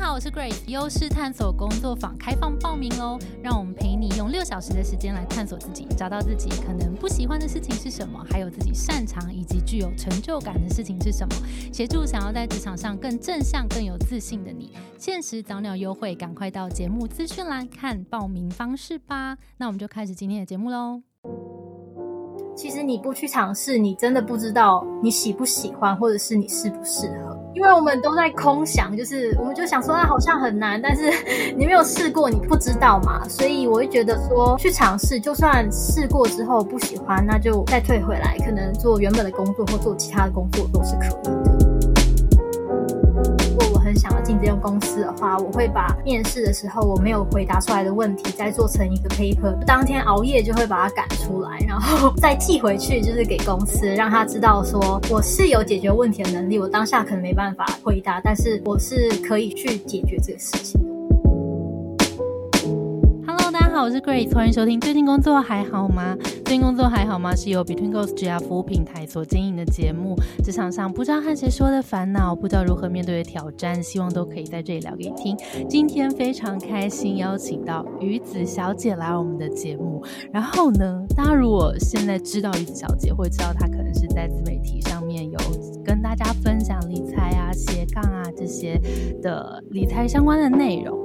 好，我是 Grace，优势探索工作坊开放报名喽！让我们陪你用六小时的时间来探索自己，找到自己可能不喜欢的事情是什么，还有自己擅长以及具有成就感的事情是什么，协助想要在职场上更正向、更有自信的你。限时早鸟优惠，赶快到节目资讯栏看报名方式吧！那我们就开始今天的节目喽。其实你不去尝试，你真的不知道你喜不喜欢，或者是你适不适合。因为我们都在空想，就是我们就想说啊，好像很难，但是你没有试过，你不知道嘛。所以我会觉得说，去尝试，就算试过之后不喜欢，那就再退回来，可能做原本的工作或做其他的工作都是可以的。想要进这间公司的话，我会把面试的时候我没有回答出来的问题，再做成一个 paper，当天熬夜就会把它赶出来，然后 再寄回去，就是给公司，让他知道说我是有解决问题的能力。我当下可能没办法回答，但是我是可以去解决这个事情。我是 Grace，欢迎收听。最近工作还好吗？最近工作还好吗？是由 Between Goals 职业服务平台所经营的节目。职场上不知道和谁说的烦恼，不知道如何面对的挑战，希望都可以在这里聊给你听。今天非常开心邀请到鱼子小姐来我们的节目。然后呢，大家如果现在知道鱼子小姐，会知道她可能是在自媒体上面有跟大家分享理财啊、斜杠啊这些的理财相关的内容。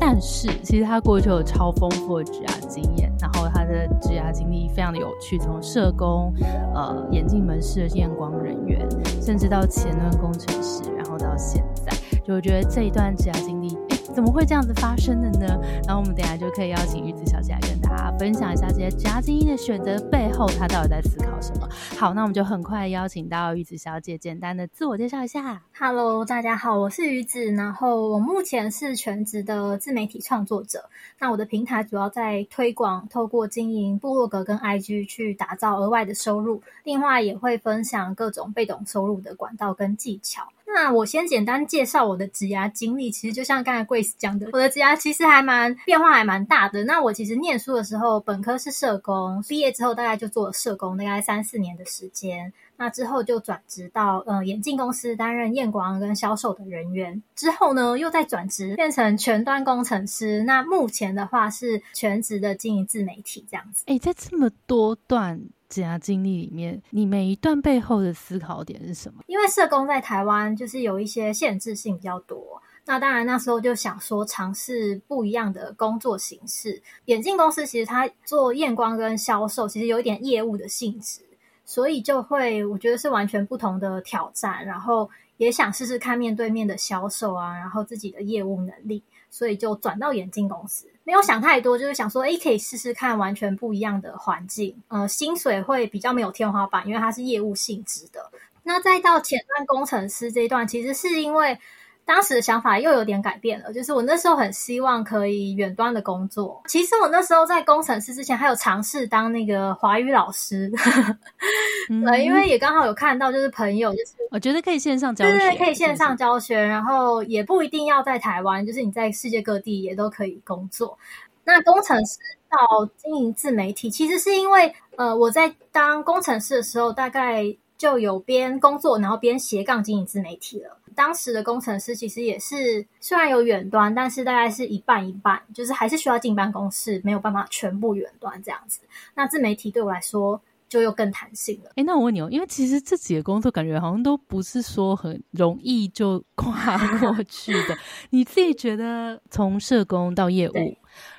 但是其实他过去有超丰富的。职涯经验，然后他的职涯经历非常的有趣，从社工、呃眼镜门市验光人员，甚至到前端工程师，然后到现在，就我觉得这一段职涯经历。怎么会这样子发生的呢？然后我们等下就可以邀请玉子小姐来跟大家分享一下这些夹精英的选择背后，她到底在思考什么。好，那我们就很快邀请到玉子小姐，简单的自我介绍一下。Hello，大家好，我是鱼子，然后我目前是全职的自媒体创作者。那我的平台主要在推广，透过经营部落格跟 IG 去打造额外的收入，另外也会分享各种被动收入的管道跟技巧。那我先简单介绍我的职涯经历，其实就像刚才 Grace 讲的，我的职涯其实还蛮变化，还蛮大的。那我其实念书的时候，本科是社工，毕业之后大概就做了社工，大概三四年的时间。那之后就转职到呃眼镜公司担任验光跟销售的人员，之后呢又再转职变成全端工程师。那目前的话是全职的经营自媒体这样子。哎，在这么多段。职涯经历里面，你每一段背后的思考点是什么？因为社工在台湾就是有一些限制性比较多，那当然那时候就想说尝试不一样的工作形式。眼镜公司其实它做验光跟销售，其实有一点业务的性质，所以就会我觉得是完全不同的挑战。然后也想试试看面对面的销售啊，然后自己的业务能力，所以就转到眼镜公司。没有想太多，就是想说，哎，可以试试看完全不一样的环境，呃，薪水会比较没有天花板，因为它是业务性质的。那再到前端工程师这一段，其实是因为。当时的想法又有点改变了，就是我那时候很希望可以远端的工作。其实我那时候在工程师之前，还有尝试当那个华语老师，对，因为也刚好有看到，就是朋友，就是我觉得可以线上教学，对，可以线上教学，然后也不一定要在台湾，就是你在世界各地也都可以工作。那工程师到经营自媒体，其实是因为呃，我在当工程师的时候，大概就有边工作，然后边斜杠经营自媒体了。当时的工程师其实也是，虽然有远端，但是大概是一半一半，就是还是需要进办公室，没有办法全部远端这样子。那自媒体对我来说就又更弹性了。哎，那我问你哦，因为其实自己的工作感觉好像都不是说很容易就跨过去的。你自己觉得从社工到业务，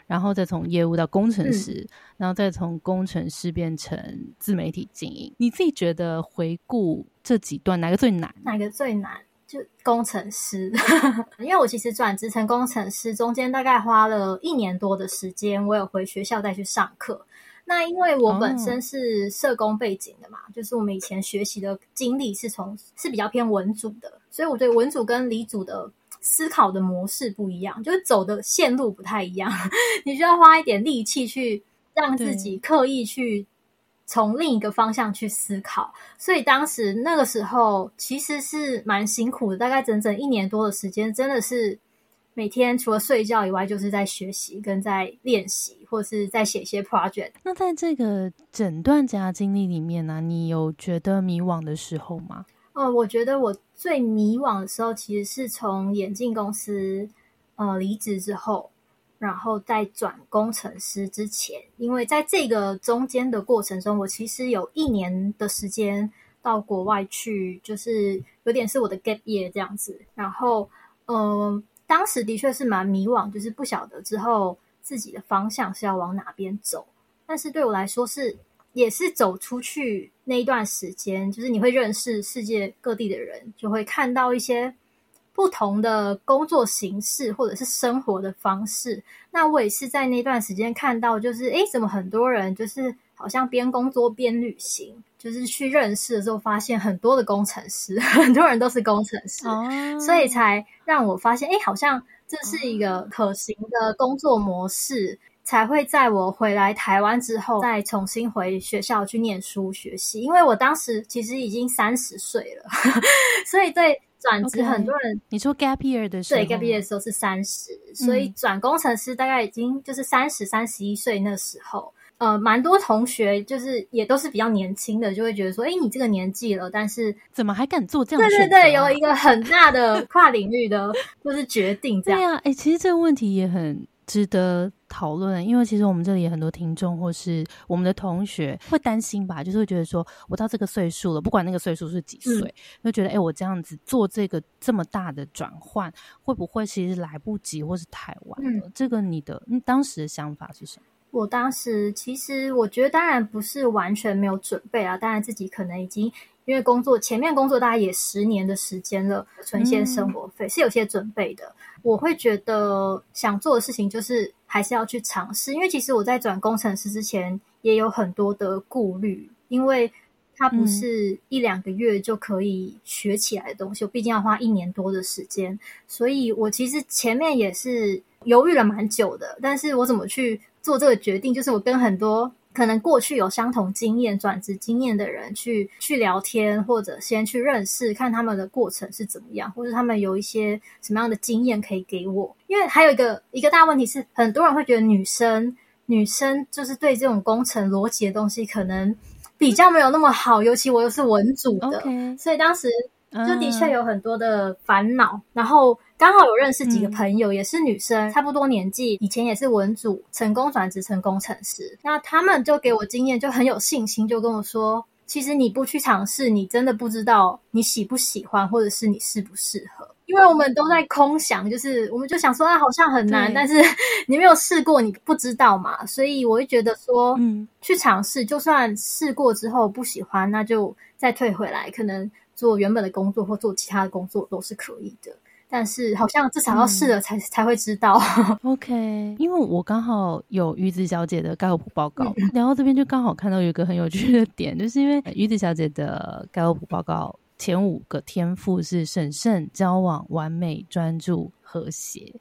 然后再从业务到工程师，然后再从工程师变成自媒体经营，你自己觉得回顾这几段哪个最难？哪个最难？就工程师，因为我其实转职成工程师，中间大概花了一年多的时间，我有回学校再去上课。那因为我本身是社工背景的嘛，就是我们以前学习的经历是从是比较偏文组的，所以我对文组跟理组的思考的模式不一样，就是走的线路不太一样，你需要花一点力气去让自己刻意去。从另一个方向去思考，所以当时那个时候其实是蛮辛苦的，大概整整一年多的时间，真的是每天除了睡觉以外，就是在学习跟在练习，或是在写一些 project。那在这个整段家经历里面呢，你有觉得迷惘的时候吗？哦，我觉得我最迷惘的时候，其实是从眼镜公司呃离职之后，然后在转工程师之前，因为在这个中间的过程中，我其实有一年的时间到国外去，就是有点是我的 gap year 这样子。然后，嗯，当时的确是蛮迷惘，就是不晓得之后自己的方向是要往哪边走。但是对我来说是。也是走出去那一段时间，就是你会认识世界各地的人，就会看到一些不同的工作形式或者是生活的方式。那我也是在那段时间看到，就是诶，怎么很多人就是好像边工作边旅行，就是去认识的时候，发现很多的工程师，很多人都是工程师，所以才让我发现，哎，好像这是一个可行的工作模式。才会在我回来台湾之后，再重新回学校去念书学习。因为我当时其实已经三十岁了，所以对转职很多人，你说 gap year 的时候，对 gap year 的时候是三十，所以转工程师大概已经就是三十三十一岁那时候。呃，蛮多同学就是也都是比较年轻的，就会觉得说，哎，你这个年纪了，但是怎么还敢做这样？对对对，有一个很大的跨领域的 就是决定这样。对呀，哎，其实这个问题也很。值得讨论，因为其实我们这里有很多听众，或是我们的同学会担心吧，就是会觉得说，我到这个岁数了，不管那个岁数是几岁，就觉得，哎，我这样子做这个这么大的转换，会不会其实来不及，或是太晚了？这个你的当时的想法是什么？我当时其实我觉得，当然不是完全没有准备啊，当然自己可能已经。因为工作前面工作大概也十年的时间了，存些生活费是有些准备的。我会觉得想做的事情就是还是要去尝试，因为其实我在转工程师之前也有很多的顾虑，因为它不是一两个月就可以学起来的东西，我毕竟要花一年多的时间，所以我其实前面也是犹豫了蛮久的。但是我怎么去做这个决定，就是我跟很多。可能过去有相同经验、转职经验的人去去聊天，或者先去认识，看他们的过程是怎么样，或者他们有一些什么样的经验可以给我。因为还有一个一个大问题是，很多人会觉得女生女生就是对这种工程逻辑的东西可能比较没有那么好，尤其我又是文组的，所以当时就的确有很多的烦恼，然后。刚好有认识几个朋友，也是女生，差不多年纪，以前也是文组，成功转职成工程师。那他们就给我经验，就很有信心，就跟我说：“其实你不去尝试，你真的不知道你喜不喜欢，或者是你适不适合。因为我们都在空想，就是我们就想说啊，好像很难，但是你没有试过，你不知道嘛。所以我会觉得说，嗯，去尝试，就算试过之后不喜欢，那就再退回来，可能做原本的工作或做其他的工作都是可以的。”但是好像至少要试了才才会知道。OK，因为我刚好有鱼子小姐的盖洛普报告，然后这边就刚好看到有一个很有趣的点，就是因为鱼子小姐的盖洛普报告前五个天赋是审慎、交往、完美、专注、和谐。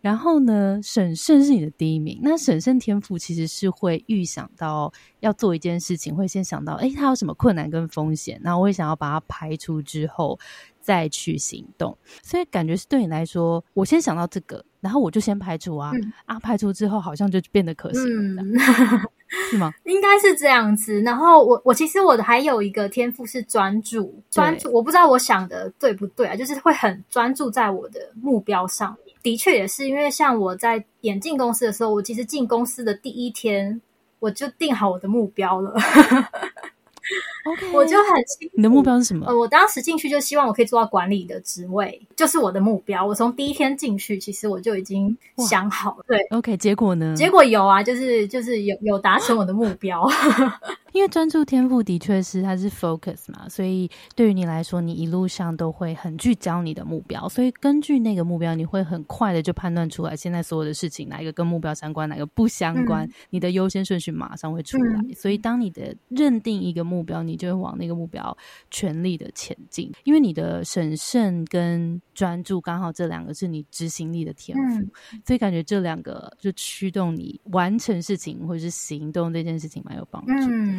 然后呢，审慎是你的第一名。那审慎天赋其实是会预想到要做一件事情，会先想到，哎，他有什么困难跟风险，然后我会想要把它排除之后。再去行动，所以感觉是对你来说，我先想到这个，然后我就先排除啊啊，排除之后好像就变得可行了，是吗？应该是这样子。然后我我其实我的还有一个天赋是专注，专注，我不知道我想的对不对啊，就是会很专注在我的目标上面。的确也是，因为像我在演进公司的时候，我其实进公司的第一天，我就定好我的目标了。OK，我就很清楚你的目标是什么？呃，我当时进去就希望我可以做到管理的职位，就是我的目标。我从第一天进去，其实我就已经想好了。对，OK，结果呢？结果有啊，就是就是有有达成我的目标。因为专注天赋的确是它是 focus 嘛，所以对于你来说，你一路上都会很聚焦你的目标，所以根据那个目标，你会很快的就判断出来现在所有的事情哪一个跟目标相关，哪个不相关，你的优先顺序马上会出来。所以当你的认定一个目标，你就会往那个目标全力的前进，因为你的审慎跟专注刚好这两个是你执行力的天赋，所以感觉这两个就驱动你完成事情或者是行动这件事情蛮有帮助。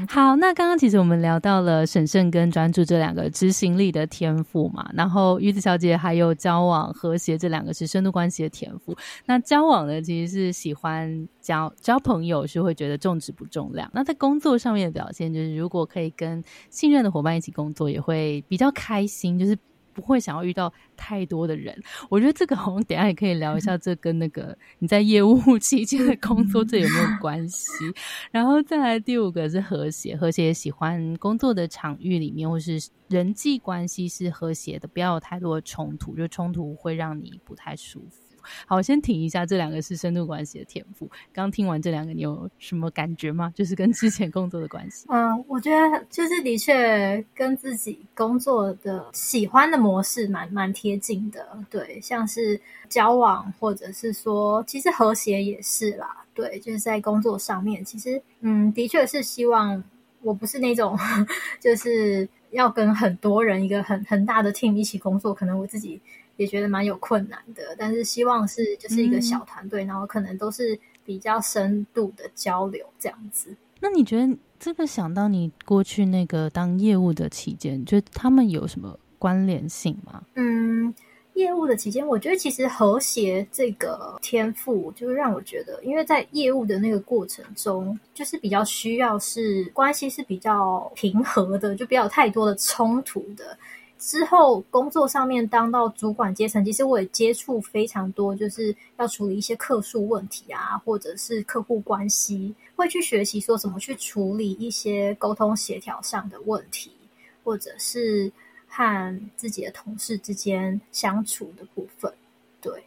好，那刚刚其实我们聊到了审慎跟专注这两个执行力的天赋嘛，然后玉子小姐还有交往和谐这两个是深度关系的天赋。那交往呢，其实是喜欢交交朋友，是会觉得重质不重量。那在工作上面的表现，就是如果可以跟信任的伙伴一起工作，也会比较开心，就是。不会想要遇到太多的人。我觉得这个 好像等下也可以聊一下，这跟那个你在业务 期间的工作这有没有关系？然后再来第五个是和谐，和谐喜欢工作的场域里面或是人际关系是和谐的，不要有太多的冲突，就冲突会让你不太舒服。好，先停一下，这两个是深度关系的天赋。刚听完这两个，你有什么感觉吗？就是跟之前工作的关系。嗯，我觉得就是的确跟自己工作的喜欢的模式蛮蛮贴近的。对，像是交往，或者是说，其实和谐也是啦。对，就是在工作上面，其实嗯，的确是希望我不是那种 就是要跟很多人一个很很大的 team 一起工作，可能我自己。也觉得蛮有困难的，但是希望是就是一个小团队，然后可能都是比较深度的交流这样子。那你觉得这个想到你过去那个当业务的期间，觉得他们有什么关联性吗？嗯，业务的期间，我觉得其实和谐这个天赋，就是让我觉得，因为在业务的那个过程中，就是比较需要是关系是比较平和的，就不要有太多的冲突的。之后工作上面当到主管阶层，其实我也接触非常多，就是要处理一些客诉问题啊，或者是客户关系，会去学习说怎么去处理一些沟通协调上的问题，或者是和自己的同事之间相处的部分，对。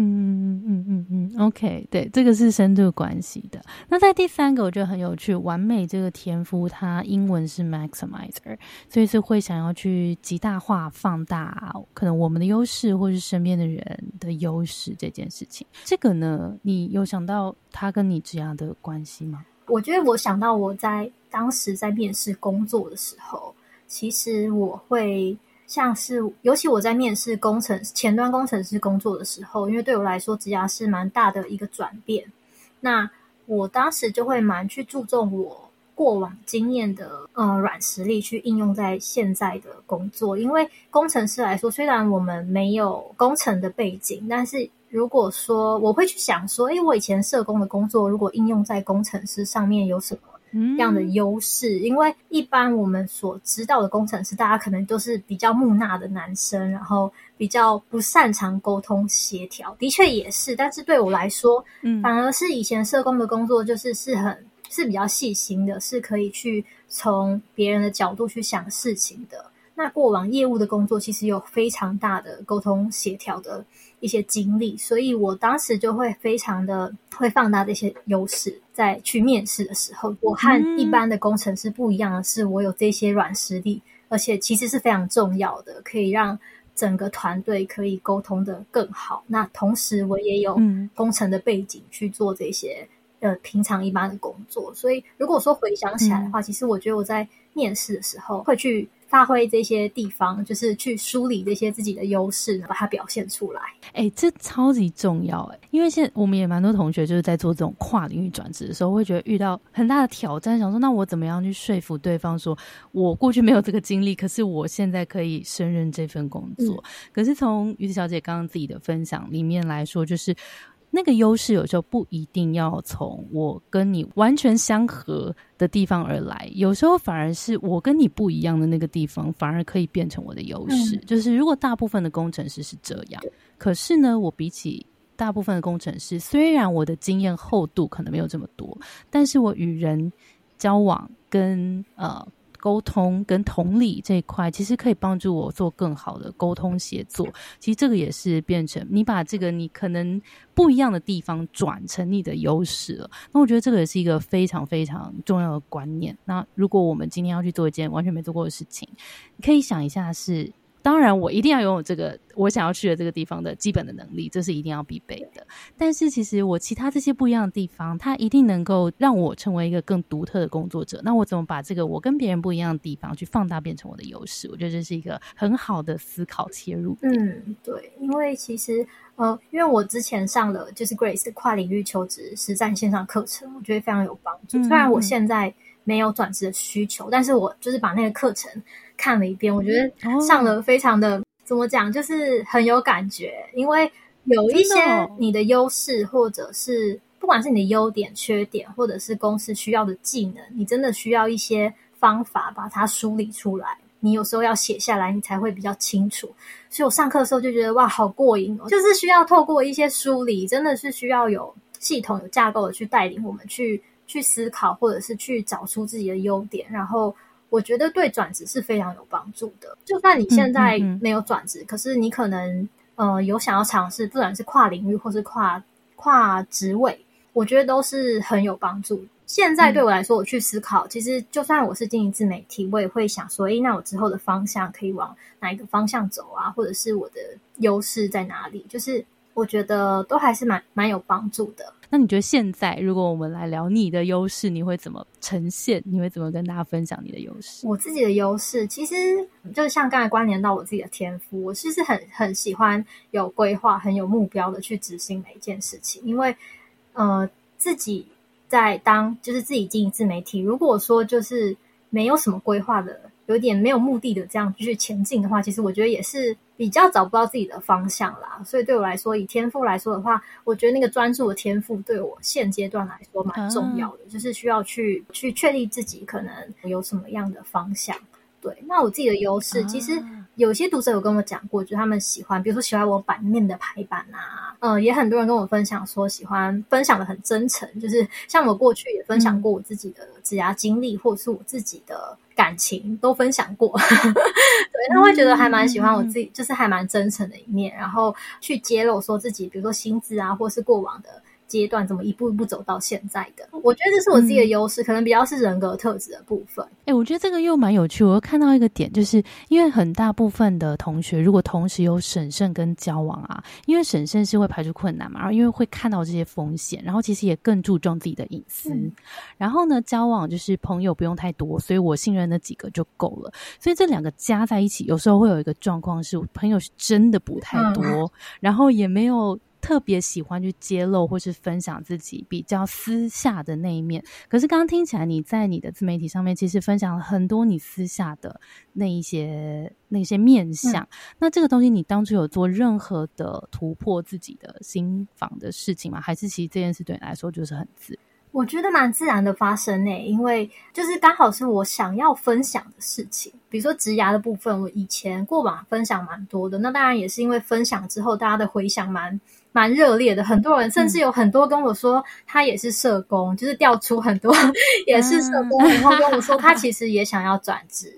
嗯嗯嗯嗯，OK，对，这个是深度关系的。那在第三个，我觉得很有趣，完美这个天赋，它英文是 maximizer，所以是会想要去极大化、放大可能我们的优势，或是身边的人的优势这件事情。这个呢，你有想到他跟你这样的关系吗？我觉得我想到我在当时在面试工作的时候，其实我会。像是，尤其我在面试工程前端工程师工作的时候，因为对我来说，职涯是蛮大的一个转变。那我当时就会蛮去注重我过往经验的呃软实力，去应用在现在的工作。因为工程师来说，虽然我们没有工程的背景，但是如果说我会去想说，诶，我以前社工的工作，如果应用在工程师上面有什么？这样的优势，因为一般我们所知道的工程师，大家可能都是比较木讷的男生，然后比较不擅长沟通协调。的确也是，但是对我来说，嗯，反而是以前社工的工作，就是是很是比较细心的，是可以去从别人的角度去想事情的。那过往业务的工作，其实有非常大的沟通协调的。一些经历，所以我当时就会非常的会放大这些优势，在去面试的时候，我和一般的工程师不一样的是，我有这些软实力，而且其实是非常重要的，可以让整个团队可以沟通的更好。那同时，我也有工程的背景去做这些呃平常一般的工作，所以如果说回想起来的话，其实我觉得我在面试的时候会去。发挥这些地方，就是去梳理这些自己的优势，把它表现出来。哎，这超级重要哎！因为现在我们也蛮多同学就是在做这种跨领域转职的时候，会觉得遇到很大的挑战，想说那我怎么样去说服对方，说我过去没有这个经历，可是我现在可以胜任这份工作。可是从于子小姐刚刚自己的分享里面来说，就是。那个优势有时候不一定要从我跟你完全相合的地方而来，有时候反而是我跟你不一样的那个地方，反而可以变成我的优势。就是如果大部分的工程师是这样，可是呢，我比起大部分的工程师，虽然我的经验厚度可能没有这么多，但是我与人交往跟呃。沟通跟同理这一块，其实可以帮助我做更好的沟通协作。其实这个也是变成你把这个你可能不一样的地方转成你的优势了。那我觉得这个也是一个非常非常重要的观念。那如果我们今天要去做一件完全没做过的事情，可以想一下是。当然，我一定要拥有这个我想要去的这个地方的基本的能力，这是一定要必备的。但是，其实我其他这些不一样的地方，它一定能够让我成为一个更独特的工作者。那我怎么把这个我跟别人不一样的地方去放大，变成我的优势？我觉得这是一个很好的思考切入。嗯，对，因为其实呃，因为我之前上了就是 Grace 跨领域求职实战线上课程，我觉得非常有帮助。虽然我现在没有转职的需求，但是我就是把那个课程。看了一遍，我觉得上了非常的怎么讲，就是很有感觉。因为有一些你的优势，或者是不管是你的优点、缺点，或者是公司需要的技能，你真的需要一些方法把它梳理出来。你有时候要写下来，你才会比较清楚。所以我上课的时候就觉得哇，好过瘾哦！就是需要透过一些梳理，真的是需要有系统、有架构的去带领我们去去思考，或者是去找出自己的优点。然后我觉得对转职是非常有帮助的。就算你现在没有转职，可是你可能呃有想要尝试，不管是跨领域或是跨跨职位。我觉得都是很有帮助。现在对我来说，我去思考，其实就算我是经营自媒体，我也会想说，诶，那我之后的方向可以往哪一个方向走啊？或者是我的优势在哪里？就是我觉得都还是蛮蛮有帮助的。那你觉得现在，如果我们来聊你的优势，你会怎么呈现？你会怎么跟大家分享你的优势？我自己的优势，其实就像刚才关联到我自己的天赋，我其实很很喜欢有规划、很有目标的去执行每一件事情，因为呃。自己在当就是自己经营自媒体，如果说就是没有什么规划的，有点没有目的的这样继续前进的话，其实我觉得也是比较找不到自己的方向啦。所以对我来说，以天赋来说的话，我觉得那个专注的天赋对我现阶段来说蛮重要的，就是需要去去确立自己可能有什么样的方向。对，那我自己的优势，其实有些读者有跟我讲过，就他们喜欢，比如说喜欢我版面的排版啊，嗯，也很多人跟我分享说喜欢分享的很真诚，就是像我过去也分享过我自己的职涯经历，或者是我自己的感情都分享过，对，他会觉得还蛮喜欢我自己，就是还蛮真诚的一面，然后去揭露说自己，比如说薪资啊，或是过往的。阶段怎么一步一步走到现在的？我觉得这是我自己的优势，可能比较是人格特质的部分。哎，我觉得这个又蛮有趣。我又看到一个点，就是因为很大部分的同学，如果同时有审慎跟交往啊，因为审慎是会排除困难嘛，然后因为会看到这些风险，然后其实也更注重自己的隐私。然后呢，交往就是朋友不用太多，所以我信任那几个就够了。所以这两个加在一起，有时候会有一个状况是，朋友是真的不太多，然后也没有。特别喜欢去揭露或是分享自己比较私下的那一面，可是刚刚听起来你在你的自媒体上面其实分享了很多你私下的那一些那些面相。那这个东西你当初有做任何的突破自己的心房的事情吗？还是其实这件事对你来说就是很自？我觉得蛮自然的发生呢，因为就是刚好是我想要分享的事情。比如说植牙的部分，我以前过往分享蛮多的，那当然也是因为分享之后大家的回响蛮。蛮热烈的，很多人甚至有很多跟我说，他也是社工，就是调出很多 也是社工，然后跟我说他 其实也想要转职。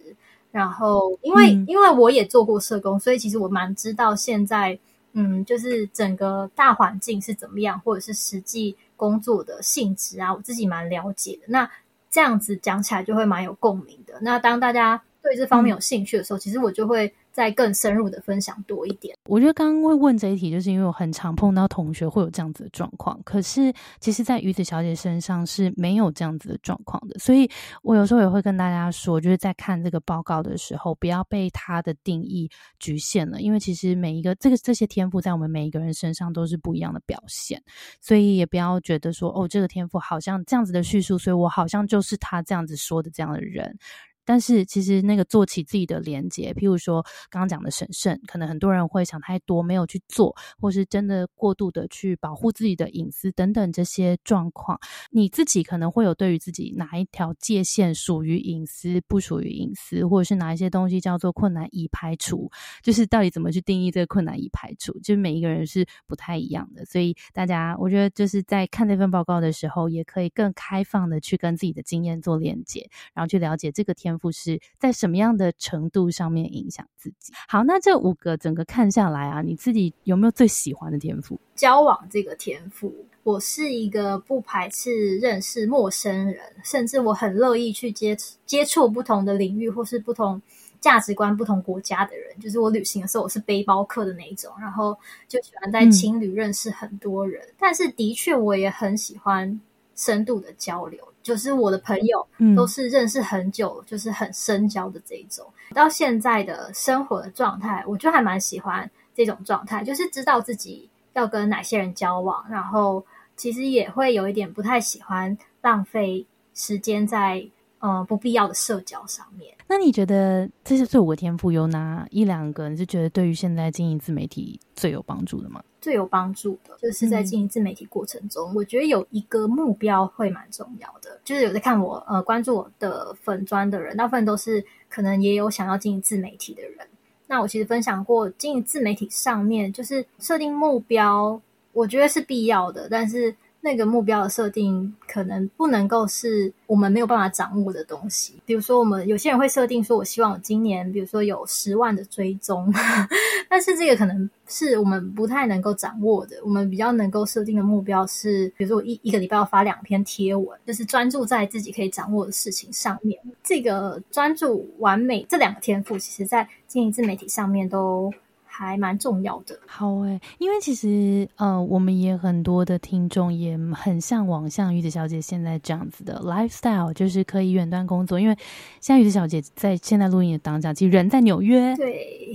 然后因为因为我也做过社工，所以其实我蛮知道现在嗯，就是整个大环境是怎么样，或者是实际工作的性质啊，我自己蛮了解的。那这样子讲起来就会蛮有共鸣的。那当大家对这方面有兴趣的时候，其实我就会。再更深入的分享多一点。我觉得刚刚会问这一题，就是因为我很常碰到同学会有这样子的状况。可是，其实，在鱼子小姐身上是没有这样子的状况的。所以我有时候也会跟大家说，就是在看这个报告的时候，不要被它的定义局限了。因为其实每一个这个这些天赋，在我们每一个人身上都是不一样的表现。所以也不要觉得说，哦，这个天赋好像这样子的叙述，所以我好像就是他这样子说的这样的人。但是其实那个做起自己的连接，譬如说刚刚讲的审慎，可能很多人会想太多，没有去做，或是真的过度的去保护自己的隐私等等这些状况，你自己可能会有对于自己哪一条界限属于隐私，不属于隐私，或者是哪一些东西叫做困难已排除，就是到底怎么去定义这个困难已排除，就是每一个人是不太一样的，所以大家我觉得就是在看这份报告的时候，也可以更开放的去跟自己的经验做连接，然后去了解这个天。是在什么样的程度上面影响自己？好，那这五个整个看下来啊，你自己有没有最喜欢的天赋？交往这个天赋，我是一个不排斥认识陌生人，甚至我很乐意去接接触不同的领域或是不同价值观、不同国家的人。就是我旅行的时候，我是背包客的那一种，然后就喜欢在情侣认识很多人。但是的确，我也很喜欢深度的交流。就是我的朋友都是认识很久，就是很深交的这一种。到现在的生活的状态，我就还蛮喜欢这种状态，就是知道自己要跟哪些人交往，然后其实也会有一点不太喜欢浪费时间在呃不必要的社交上面。那你觉得这些这五个天赋有哪一两个你是觉得对于现在经营自媒体最有帮助的吗？最有帮助的就是在经营自媒体过程中，我觉得有一个目标会蛮重要的。就是有在看我呃关注我的粉砖的人，大部分都是可能也有想要经营自媒体的人。那我其实分享过，经营自媒体上面就是设定目标，我觉得是必要的，但是。那个目标的设定可能不能够是我们没有办法掌握的东西。比如说，我们有些人会设定说，我希望我今年，比如说有十万的追踪，但是这个可能是我们不太能够掌握的。我们比较能够设定的目标是，比如说我一一个礼拜要发两篇贴文，就是专注在自己可以掌握的事情上面。这个专注完美这两个天赋，其实在经营自媒体上面都。还蛮重要的，好诶，因为其实呃，我们也很多的听众也很向往像玉子小姐现在这样子的 lifestyle，就是可以远端工作。因为像玉子小姐在现在录音的当下，其实人在纽约，对，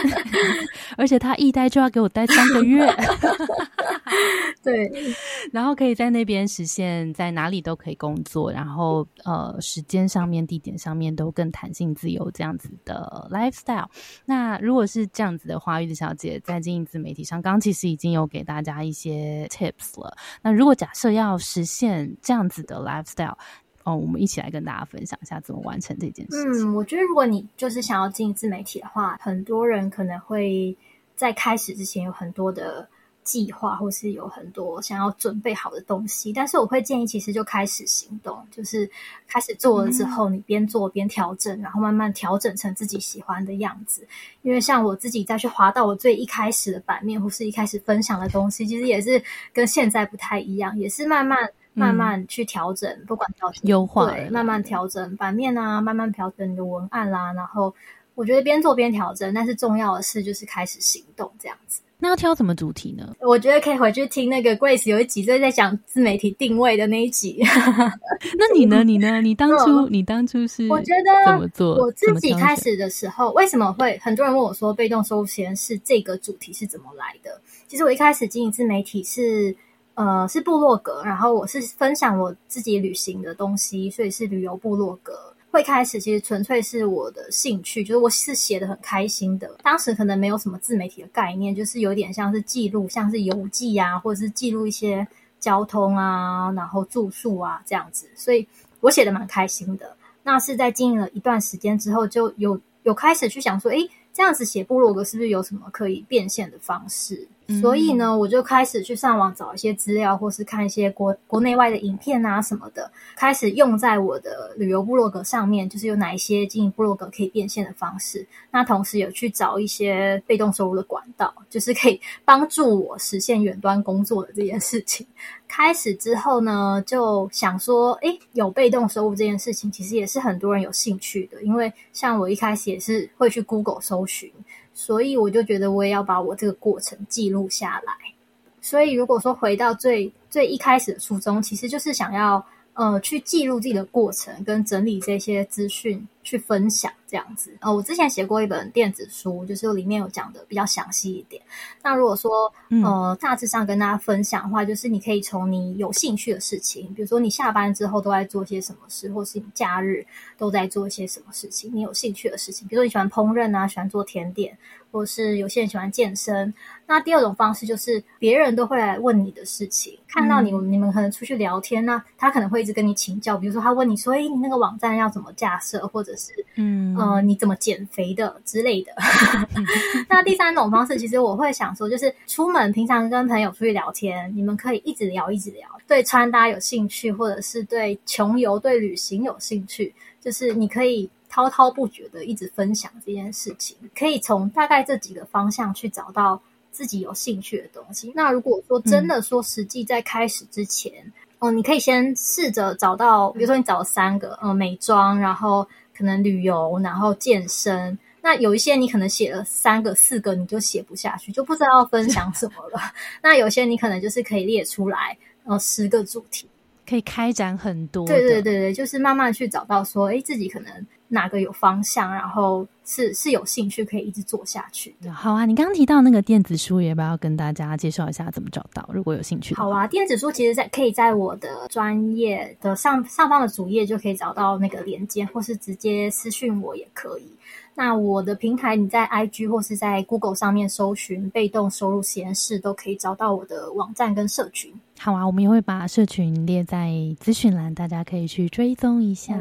而且她一待就要给我待三个月，对，然后可以在那边实现在哪里都可以工作，然后呃，时间上面、地点上面都更弹性自由这样子的 lifestyle。那如果是这样。子的花玉子小姐在经营自媒体上，刚刚其实已经有给大家一些 tips 了。那如果假设要实现这样子的 lifestyle，哦，我们一起来跟大家分享一下怎么完成这件事情。嗯，我觉得如果你就是想要经营自媒体的话，很多人可能会在开始之前有很多的。计划或是有很多想要准备好的东西，但是我会建议，其实就开始行动，就是开始做了之后，你边做边调整，然后慢慢调整成自己喜欢的样子。因为像我自己再去滑到我最一开始的版面，或是一开始分享的东西，其实也是跟现在不太一样，也是慢慢慢慢去调整，不管调整优化，对慢慢调整版面啊，慢慢调整你的文案啦。然后我觉得边做边调整，但是重要的是就是开始行动这样子。那要挑什么主题呢？我觉得可以回去听那个 Grace 有一集在讲自媒体定位的那一集。那你呢？你呢？你当初你当初是我觉得怎么做？我自己开始的时候，为什么会很多人问我说被动收入实验室这个主题是怎么来的？其实我一开始经营自媒体是呃是部落格，然后我是分享我自己旅行的东西，所以是旅游部落格。会开始其实纯粹是我的兴趣，就是我是写的很开心的。当时可能没有什么自媒体的概念，就是有点像是记录，像是游记啊，或者是记录一些交通啊，然后住宿啊这样子。所以我写的蛮开心的。那是在经营了一段时间之后，就有有开始去想说，诶，这样子写部落格是不是有什么可以变现的方式？所以呢，我就开始去上网找一些资料，或是看一些国国内外的影片啊什么的，开始用在我的旅游部落格上面。就是有哪一些经营部落格可以变现的方式。那同时有去找一些被动收入的管道，就是可以 帮助我实现远端工作的这件事情。开始之后呢，就想说，诶，有被动收入这件事情，其实也是很多人有兴趣的。因为像我一开始也是会去 Google 搜寻。所以我就觉得我也要把我这个过程记录下来。所以如果说回到最最一开始的初衷，其实就是想要呃去记录自己的过程，跟整理这些资讯去分享这样子。呃，我之前写过一本电子书，就是里面有讲的比较详细一点。那如果说呃大致上跟大家分享的话，就是你可以从你有兴趣的事情，比如说你下班之后都在做些什么事，或是你假日都在做一些什么事情，你有兴趣的事情，比如说你喜欢烹饪啊，喜欢做甜点。或是有些人喜欢健身，那第二种方式就是别人都会来问你的事情，看到你你们可能出去聊天那他可能会一直跟你请教，比如说他问你说：“哎，你那个网站要怎么架设，或者是嗯呃你怎么减肥的之类的。”那第三种方式，其实我会想说，就是出门平常跟朋友出去聊天，你们可以一直聊一直聊，对穿搭有兴趣，或者是对穷游、对旅行有兴趣，就是你可以。滔滔不绝的一直分享这件事情，可以从大概这几个方向去找到自己有兴趣的东西。那如果说真的说实际在开始之前，哦，你可以先试着找到，比如说你找三个，呃，美妆，然后可能旅游，然后健身。那有一些你可能写了三个、四个，你就写不下去，就不知道要分享什么了。那有些你可能就是可以列出来，呃，十个主题，可以开展很多。对对对对，就是慢慢去找到说，哎，自己可能。哪个有方向，然后是是有兴趣可以一直做下去的。好啊，你刚刚提到那个电子书，要不要跟大家介绍一下怎么找到？如果有兴趣，好啊，电子书其实在可以在我的专业的上上方的主页就可以找到那个链接，或是直接私讯我也可以。那我的平台，你在 IG 或是在 Google 上面搜寻“被动收入实验室”，都可以找到我的网站跟社群。好啊，我们也会把社群列在资讯栏，大家可以去追踪一下。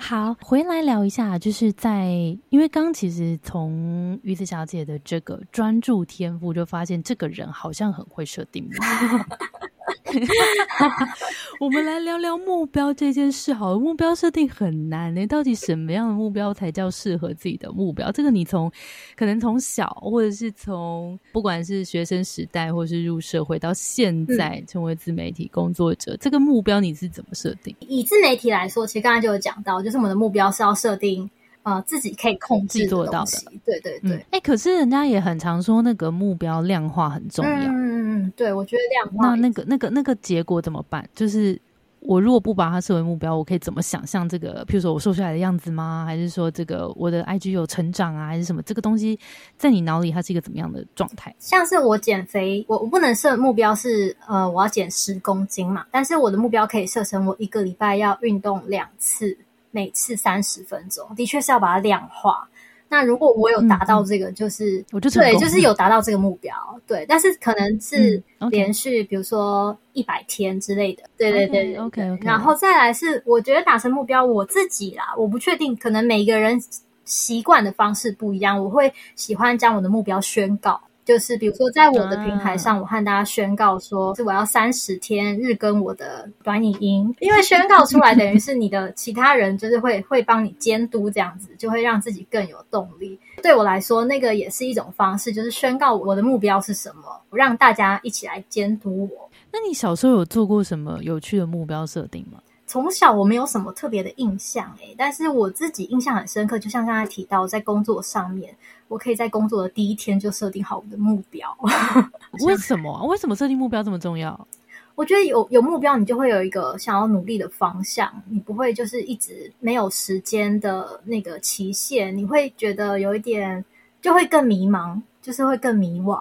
好，回来聊一下，就是在因为刚其实从鱼子小姐的这个专注天赋，就发现这个人好像很会设定。我们来聊聊目标这件事。好，目标设定很难呢。到底什么样的目标才叫适合自己的目标？这个你从可能从小，或者是从不管是学生时代，或是入社会到现在成为自媒体工作者，这个目标你是怎么设定？以自媒体来说，其实刚才就有讲到，就是我们的目标是要设定。呃，自己可以控制做到的，对对对。哎，可是人家也很常说那个目标量化很重要。嗯嗯嗯，对，我觉得量化。那那个那个那个结果怎么办？就是我如果不把它设为目标，我可以怎么想象这个？譬如说我瘦下来的样子吗？还是说这个我的 IG 有成长啊？还是什么？这个东西在你脑里它是一个怎么样的状态？像是我减肥，我我不能设目标是呃我要减十公斤嘛，但是我的目标可以设成我一个礼拜要运动两次。每次三十分钟，的确是要把它量化。那如果我有达到这个，就是我就对，就是有达到这个目标，对。但是可能是连续，比如说一百天之类的，对对对，OK。然后再来是，我觉得达成目标，我自己啦，我不确定，可能每个人习惯的方式不一样。我会喜欢将我的目标宣告。就是比如说，在我的平台上，我和大家宣告说，是我要三十天日更我的短影音，因为宣告出来等于是你的 其他人就是会会帮你监督，这样子就会让自己更有动力。对我来说，那个也是一种方式，就是宣告我的目标是什么，让大家一起来监督我。那你小时候有做过什么有趣的目标设定吗？从小我没有什么特别的印象诶，但是我自己印象很深刻，就像刚才提到，在工作上面，我可以在工作的第一天就设定好我的目标。为什么？为什么设定目标这么重要？我觉得有有目标，你就会有一个想要努力的方向，你不会就是一直没有时间的那个期限，你会觉得有一点就会更迷茫，就是会更迷惘。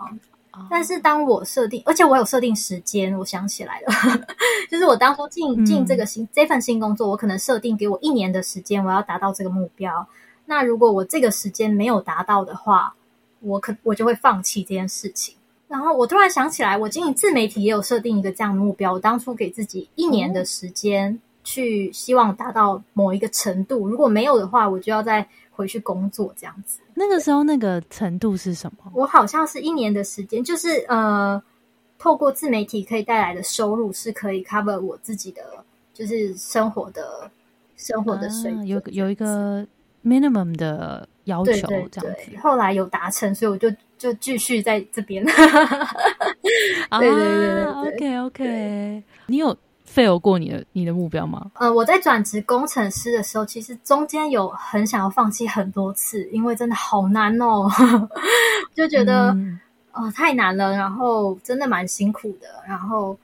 但是当我设定，而且我有设定时间，我想起来了，就是我当初进进这个新这份新工作，我可能设定给我一年的时间，我要达到这个目标。那如果我这个时间没有达到的话，我可我就会放弃这件事情。然后我突然想起来，我经营自媒体也有设定一个这样的目标，我当初给自己一年的时间去希望达到某一个程度，如果没有的话，我就要再回去工作这样子。那个时候那个程度是什么？我好像是一年的时间，就是呃，透过自媒体可以带来的收入是可以 cover 我自己的，就是生活的生活的水有有一个 minimum 的要求，这样子。后来有达成，所以我就就继续在这边。对对对对，OK OK，你有。fail 过你的你的目标吗？呃，我在转职工程师的时候，其实中间有很想要放弃很多次，因为真的好难哦，就觉得呃太难了，然后真的蛮辛苦的，然后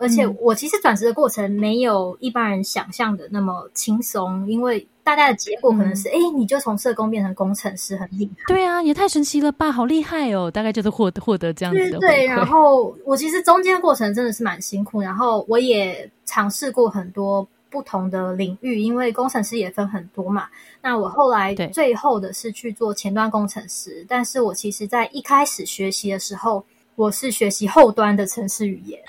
而且我其实转职的过程没有一般人想象的那么轻松，因为。大家的结果可能是，哎，你就从社工变成工程师，很厉害。对啊，也太神奇了吧，好厉害哦！大概就是获获得这样子的对，然后我其实中间过程真的是蛮辛苦，然后我也尝试过很多不同的领域，因为工程师也分很多嘛。那我后来最后的是去做前端工程师，但是我其实在一开始学习的时候。我是学习后端的城市语言，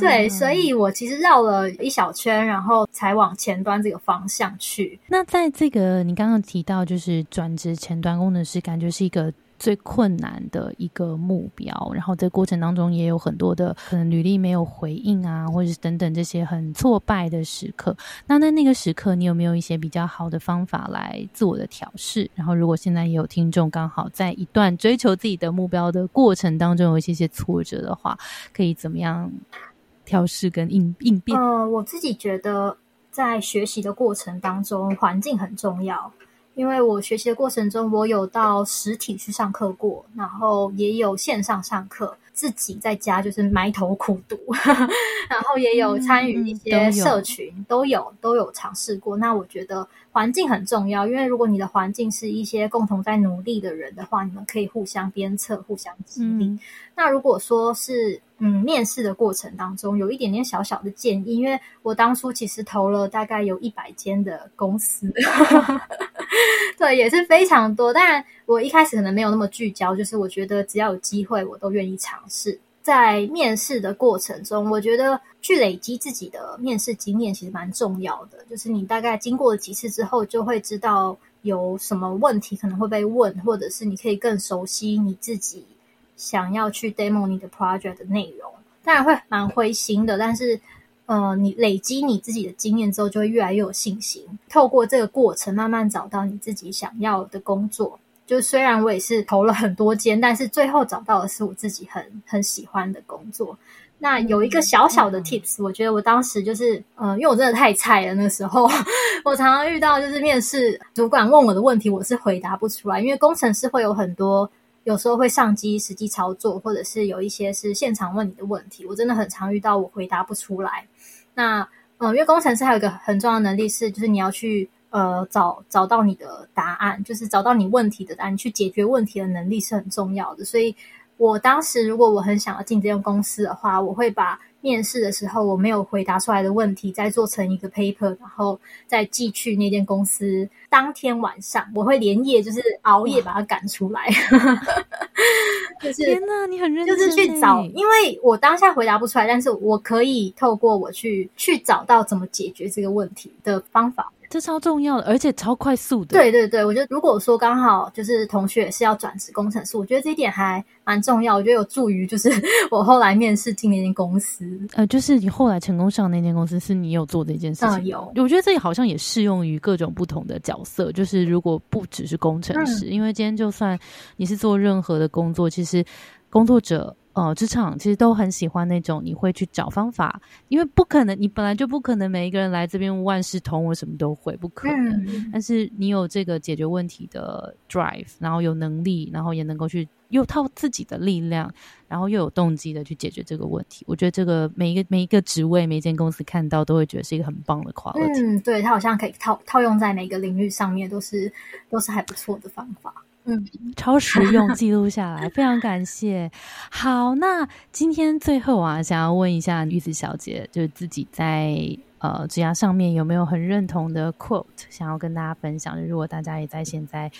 对，所以我其实绕了一小圈，然后才往前端这个方向去。那在这个你刚刚提到，就是转职前端工程师，感觉是一个。最困难的一个目标，然后在过程当中也有很多的可能履历没有回应啊，或者是等等这些很挫败的时刻。那在那个时刻，你有没有一些比较好的方法来自我的调试？然后，如果现在也有听众刚好在一段追求自己的目标的过程当中有一些些挫折的话，可以怎么样调试跟应应变？呃，我自己觉得在学习的过程当中，环境很重要。因为我学习的过程中，我有到实体去上课过，然后也有线上上课。自己在家就是埋头苦读，然后也有参与一些社群，都有都有尝试过。那我觉得环境很重要，因为如果你的环境是一些共同在努力的人的话，你们可以互相鞭策、互相激励。那如果说是嗯面试的过程当中有一点点小小的建议，因为我当初其实投了大概有一百间的公司，对，也是非常多。当然我一开始可能没有那么聚焦，就是我觉得只要有机会，我都愿意尝试。在面试的过程中，我觉得去累积自己的面试经验其实蛮重要的。就是你大概经过了几次之后，就会知道有什么问题可能会被问，或者是你可以更熟悉你自己想要去 demo 你的 project 的内容。当然会蛮灰心的，但是呃，你累积你自己的经验之后，就会越来越有信心。透过这个过程，慢慢找到你自己想要的工作。就虽然我也是投了很多间，但是最后找到的是我自己很很喜欢的工作。那有一个小小的 tips，我觉得我当时就是，呃，因为我真的太菜了，那时候 我常常遇到就是面试主管问我的问题，我是回答不出来，因为工程师会有很多，有时候会上机实际操作，或者是有一些是现场问你的问题，我真的很常遇到我回答不出来。那，呃，因为工程师还有一个很重要的能力是，就是你要去。呃，找找到你的答案，就是找到你问题的答案，去解决问题的能力是很重要的。所以，我当时如果我很想要进这间公司的话，我会把面试的时候我没有回答出来的问题，再做成一个 paper，然后再寄去那间公司。当天晚上，我会连夜就是熬夜把它赶出来。就是天哪，你很认真，就是去找，因为我当下回答不出来，但是我可以透过我去去找到怎么解决这个问题的方法。这超重要的，而且超快速的。对对对，我觉得如果说刚好就是同学是要转职工程师，我觉得这一点还蛮重要。我觉得有助于就是 我后来面试进那间公司。呃，就是你后来成功上那间公司，是你有做这件事情。有，我觉得这好像也适用于各种不同的角色。就是如果不只是工程师，因为今天就算你是做任何的工作，其实工作者。呃，职场其实都很喜欢那种你会去找方法，因为不可能，你本来就不可能每一个人来这边万事通，我什么都会，不可能。但是你有这个解决问题的 drive，然后有能力，然后也能够去又靠自己的力量，然后又有动机的去解决这个问题。我觉得这个每一个每一个职位、每一间公司看到都会觉得是一个很棒的 quality。嗯，对，它好像可以套套用在每个领域上面，都是都是还不错的方法。嗯，超实用，记录下来，非常感谢。好，那今天最后啊，想要问一下玉子小姐，就是自己在呃职涯上面有没有很认同的 quote，想要跟大家分享？如果大家也在现在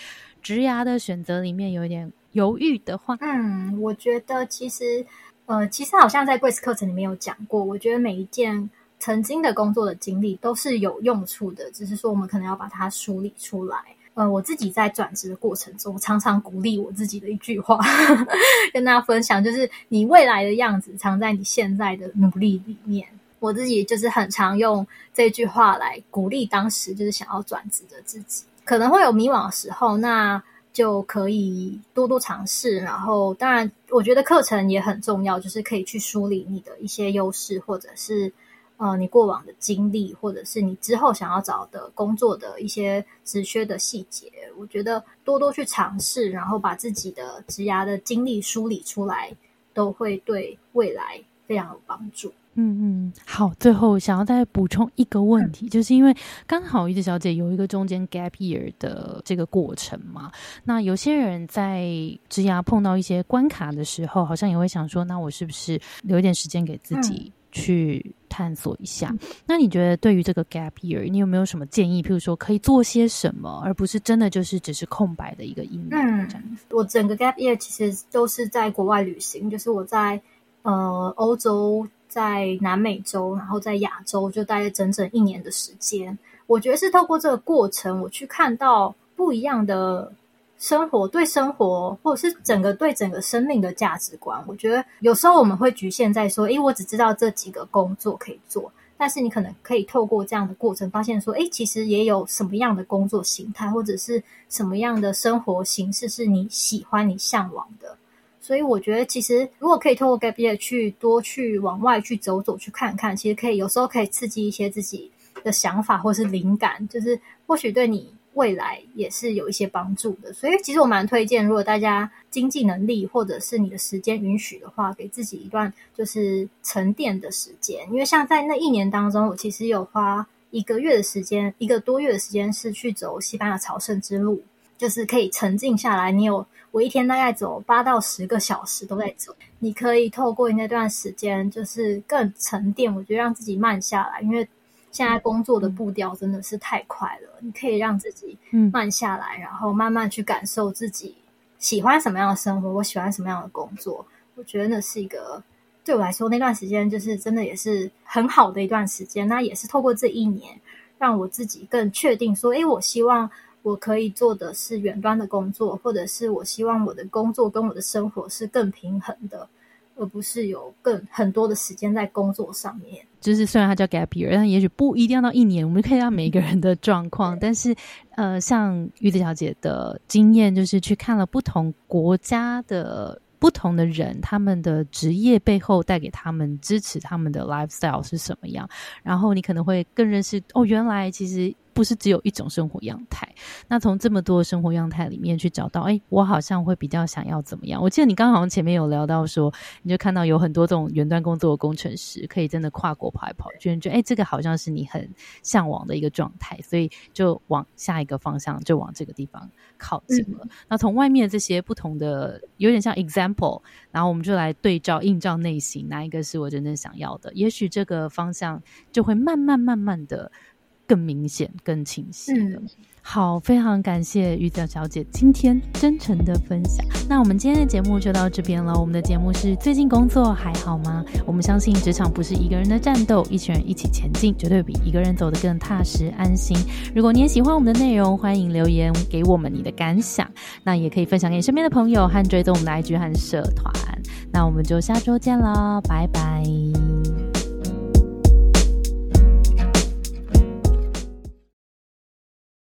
职涯的选择里面有一点犹豫的话，嗯，我觉得其实呃，其实好像在 Grace 课程里面有讲过，我觉得每一件曾经的工作的经历都是有用处的，只是说我们可能要把它梳理出来。呃，我自己在转职的过程中，常常鼓励我自己的一句话，跟大家分享，就是你未来的样子藏在你现在的努力里面。我自己就是很常用这句话来鼓励当时就是想要转职的自己。可能会有迷惘的时候，那就可以多多尝试。然后，当然，我觉得课程也很重要，就是可以去梳理你的一些优势，或者是。呃，你过往的经历，或者是你之后想要找的工作的一些职缺的细节，我觉得多多去尝试，然后把自己的职涯的经历梳理出来，都会对未来非常有帮助。嗯嗯，好，最后想要再补充一个问题，就是因为刚好玉子小姐有一个中间 gap year 的这个过程嘛，那有些人在职涯碰到一些关卡的时候，好像也会想说，那我是不是留一点时间给自己？去探索一下。那你觉得对于这个 gap year，你有没有什么建议？譬如说可以做些什么，而不是真的就是只是空白的一个一年？嗯，我整个 gap year 其实都是在国外旅行，就是我在呃欧洲、在南美洲，然后在亚洲，就待了整整一年的时间。我觉得是透过这个过程，我去看到不一样的。生活对生活，或者是整个对整个生命的价值观，我觉得有时候我们会局限在说，诶，我只知道这几个工作可以做，但是你可能可以透过这样的过程，发现说，诶，其实也有什么样的工作形态，或者是什么样的生活形式是你喜欢、你向往的。所以我觉得，其实如果可以透过 gap year 去多去往外去走走、去看看，其实可以有时候可以刺激一些自己的想法或是灵感，就是或许对你。未来也是有一些帮助的。所以其实我蛮推荐，如果大家经济能力或者是你的时间允许的话，给自己一段就是沉淀的时间。因为像在那一年当中，我其实有花一个月的时间，一个多月的时间是去走西班牙朝圣之路。就是可以沉静下来，你有我一天大概走八到十个小时都在走，你可以透过那段时间，就是更沉淀，我觉得让自己慢下来，因为现在工作的步调真的是太快了，你可以让自己慢下来，然后慢慢去感受自己喜欢什么样的生活，我喜欢什么样的工作，我觉得那是一个对我来说那段时间就是真的也是很好的一段时间，那也是透过这一年让我自己更确定说，诶，我希望。我可以做的是远端的工作，或者是我希望我的工作跟我的生活是更平衡的，而不是有更很多的时间在工作上面。就是虽然它叫 gap year，但也许不一定要到一年。我们可以让每一个人的状况，但是呃，像玉子小姐的经验，就是去看了不同国家的不同的人，他们的职业背后带给他们支持他们的 lifestyle 是什么样，然后你可能会更认识哦，原来其实。不是只有一种生活样态，那从这么多生活样态里面去找到，哎，我好像会比较想要怎么样？我记得你刚好像前面有聊到说，你就看到有很多这种远端工作的工程师，可以真的跨国跑来跑去，觉得哎，这个好像是你很向往的一个状态，所以就往下一个方向，就往这个地方靠近了。那从外面这些不同的，有点像 example，然后我们就来对照映照内心，哪一个是我真正想要的？也许这个方向就会慢慢慢慢的。更明显、更清晰了。好，非常感谢玉子小姐今天真诚的分享。那我们今天的节目就到这边了。我们的节目是最近工作还好吗？我们相信职场不是一个人的战斗，一群人一起前进，绝对比一个人走得更踏实安心。如果你也喜欢我们的内容，欢迎留言给我们你的感想。那也可以分享给身边的朋友和追踪我们的 IG 和社团。那我们就下周见了，拜拜。